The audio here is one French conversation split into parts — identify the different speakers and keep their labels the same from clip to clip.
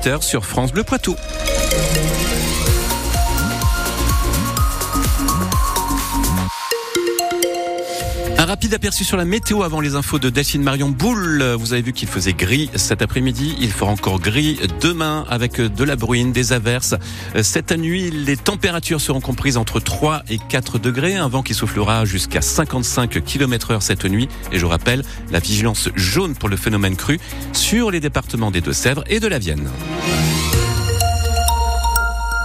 Speaker 1: 18h sur France Bleu Poitou. Rapide aperçu sur la météo avant les infos de Delphine Marion Boule. Vous avez vu qu'il faisait gris cet après-midi. Il fera encore gris demain avec de la bruine, des averses. Cette nuit, les températures seront comprises entre 3 et 4 degrés. Un vent qui soufflera jusqu'à 55 km heure cette nuit. Et je rappelle la vigilance jaune pour le phénomène cru sur les départements des Deux-Sèvres et de la Vienne.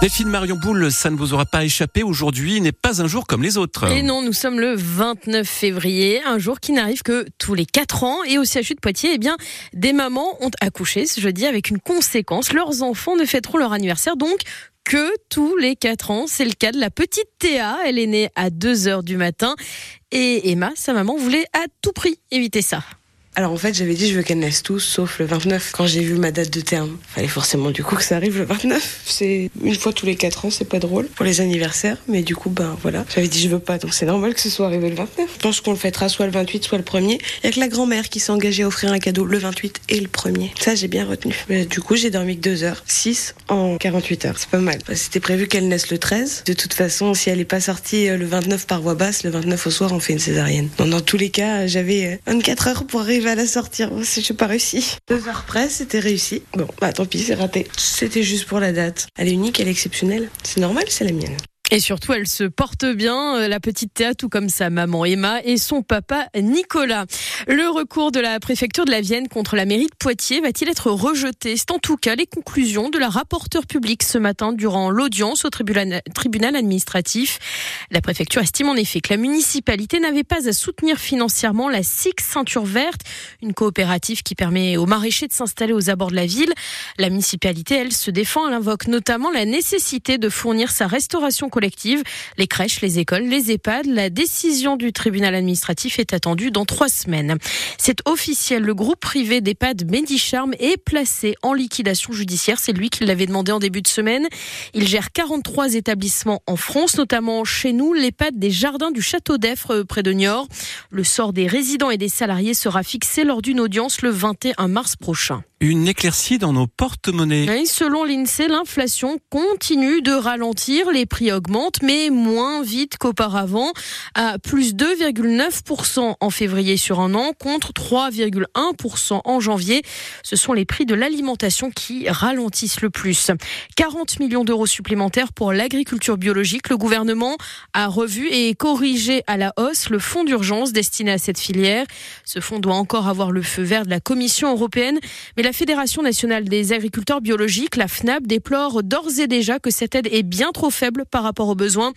Speaker 1: Delphine Marion Boule, ça ne vous aura pas échappé. Aujourd'hui n'est pas un jour comme les autres.
Speaker 2: Et non, nous sommes le 29 février, un jour qui n'arrive que tous les 4 ans. Et au CHU de Poitiers, eh bien, des mamans ont accouché ce jeudi avec une conséquence. Leurs enfants ne fêteront leur anniversaire donc que tous les 4 ans. C'est le cas de la petite Théa. Elle est née à 2 heures du matin. Et Emma, sa maman, voulait à tout prix éviter ça.
Speaker 3: Alors en fait, j'avais dit je veux qu'elles naissent tous, sauf le 29. Quand j'ai vu ma date de terme, fallait forcément du coup que ça arrive le 29. C'est une fois tous les 4 ans, c'est pas drôle pour les anniversaires, mais du coup, ben voilà. J'avais dit je veux pas, donc c'est normal que ce soit arrivé le 29. Je pense qu'on le fêtera soit le 28, soit le 1er. Avec la grand-mère qui s'est engagée à offrir un cadeau le 28 et le 1er. Ça, j'ai bien retenu. Du coup, j'ai dormi que 2 heures, 6 en 48 heures. C'est pas mal. C'était prévu qu'elle naisse le 13. De toute façon, si elle est pas sortie euh, le 29 par voie basse, le 29 au soir, on fait une césarienne. Donc, dans tous les cas, j'avais 24 euh, heures pour arriver à la sortir si j'ai pas réussi. Deux heures près, c'était réussi. Bon, bah tant pis, c'est raté. C'était juste pour la date. Elle est unique, elle est exceptionnelle. C'est normal, c'est la mienne.
Speaker 2: Et surtout, elle se porte bien, euh, la petite Théa, tout comme sa maman Emma et son papa Nicolas. Le recours de la préfecture de la Vienne contre la mairie de Poitiers va-t-il être rejeté? C'est en tout cas les conclusions de la rapporteure publique ce matin durant l'audience au tribunal, administratif. La préfecture estime en effet que la municipalité n'avait pas à soutenir financièrement la SIX Ceinture Verte, une coopérative qui permet aux maraîchers de s'installer aux abords de la ville. La municipalité, elle, se défend. Elle invoque notamment la nécessité de fournir sa restauration collective, les crèches, les écoles, les EHPAD. La décision du tribunal administratif est attendue dans trois semaines. C'est officiel. Le groupe privé d'EHPAD Medicharm est placé en liquidation judiciaire. C'est lui qui l'avait demandé en début de semaine. Il gère 43 établissements en France, notamment chez nous, l'EHPAD des Jardins du Château d'Effre près de Niort. Le sort des résidents et des salariés sera fixé lors d'une audience le 21 mars prochain
Speaker 1: une éclaircie dans nos porte-monnaies.
Speaker 2: Oui, selon l'INSEE, l'inflation continue de ralentir. Les prix augmentent, mais moins vite qu'auparavant, à plus 2,9% en février sur un an, contre 3,1% en janvier. Ce sont les prix de l'alimentation qui ralentissent le plus. 40 millions d'euros supplémentaires pour l'agriculture biologique. Le gouvernement a revu et corrigé à la hausse le fonds d'urgence destiné à cette filière. Ce fonds doit encore avoir le feu vert de la Commission européenne, mais la Fédération nationale des agriculteurs biologiques, la FNAB, déplore d'ores et déjà que cette aide est bien trop faible par rapport aux besoins.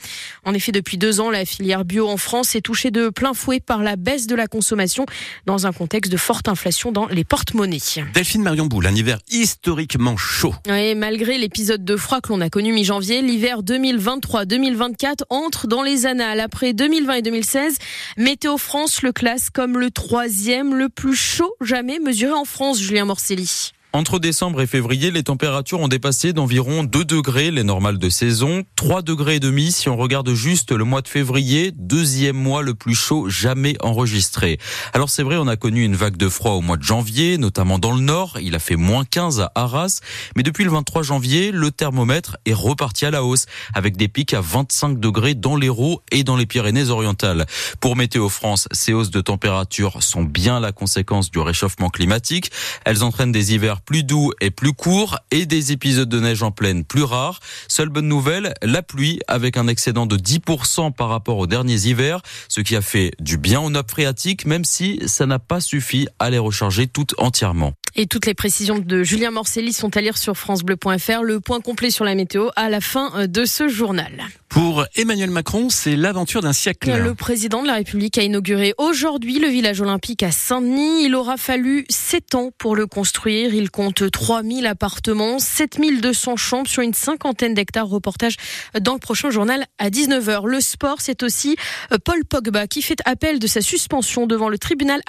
Speaker 2: En effet, depuis deux ans, la filière bio en France est touchée de plein fouet par la baisse de la consommation dans un contexte de forte inflation dans les porte-monnaies.
Speaker 1: Delphine Marion Boule, un hiver historiquement chaud.
Speaker 2: Oui, malgré l'épisode de froid que l'on a connu mi-janvier, l'hiver 2023-2024 entre dans les annales. Après 2020 et 2016, Météo France le classe comme le troisième le plus chaud jamais mesuré en France, Julien Morcelli.
Speaker 4: Entre décembre et février, les températures ont dépassé d'environ 2 degrés les normales de saison, 3 degrés et demi si on regarde juste le mois de février, deuxième mois le plus chaud jamais enregistré. Alors c'est vrai, on a connu une vague de froid au mois de janvier, notamment dans le nord, il a fait moins 15 à Arras, mais depuis le 23 janvier, le thermomètre est reparti à la hausse, avec des pics à 25 degrés dans l'Hérault et dans les Pyrénées-Orientales. Pour Météo France, ces hausses de température sont bien la conséquence du réchauffement climatique. Elles entraînent des hivers plus doux et plus courts et des épisodes de neige en pleine plus rares. Seule bonne nouvelle, la pluie avec un excédent de 10% par rapport aux derniers hivers, ce qui a fait du bien aux nappes phréatiques, même si ça n'a pas suffi à les recharger toutes entièrement.
Speaker 2: Et toutes les précisions de Julien Morcelli sont à lire sur francebleu.fr. Le point complet sur la météo à la fin de ce journal.
Speaker 1: Pour Emmanuel Macron, c'est l'aventure d'un siècle.
Speaker 2: Le président de la République a inauguré aujourd'hui le village olympique à Saint-Denis. Il aura fallu 7 ans pour le construire. Il compte 3000 appartements, 7200 chambres sur une cinquantaine d'hectares. Reportage dans le prochain journal à 19h. Le sport, c'est aussi euh, Paul Pogba qui fait appel de sa suspension devant le tribunal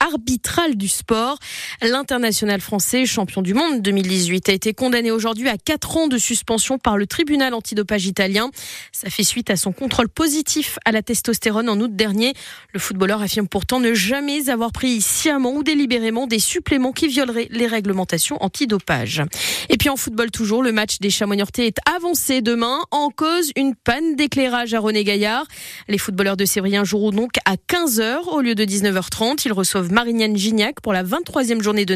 Speaker 2: arbitral du sport. L'international international français, champion du monde 2018, a été condamné aujourd'hui à 4 ans de suspension par le tribunal antidopage italien. Ça fait suite à son contrôle positif à la testostérone en août dernier. Le footballeur affirme pourtant ne jamais avoir pris sciemment ou délibérément des suppléments qui violeraient les réglementations antidopage. Et puis en football toujours, le match des chamois est avancé demain en cause une panne d'éclairage à René Gaillard. Les footballeurs de Sévrien joueront donc à 15h au lieu de 19h30. Ils reçoivent Marignane Gignac pour la 23e journée de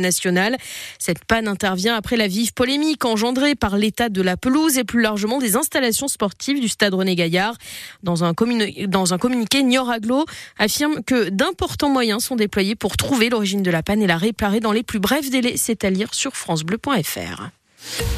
Speaker 2: Cette panne intervient après la vive polémique engendrée par l'état de la pelouse et plus largement des installations sportives du stade René Gaillard. Dans un, communiqué, Nior Aglo affirme que d'importants moyens sont déployés pour trouver l'origine de la panne et la réparer dans les plus brefs délais. C'est à lire sur francebleu.fr.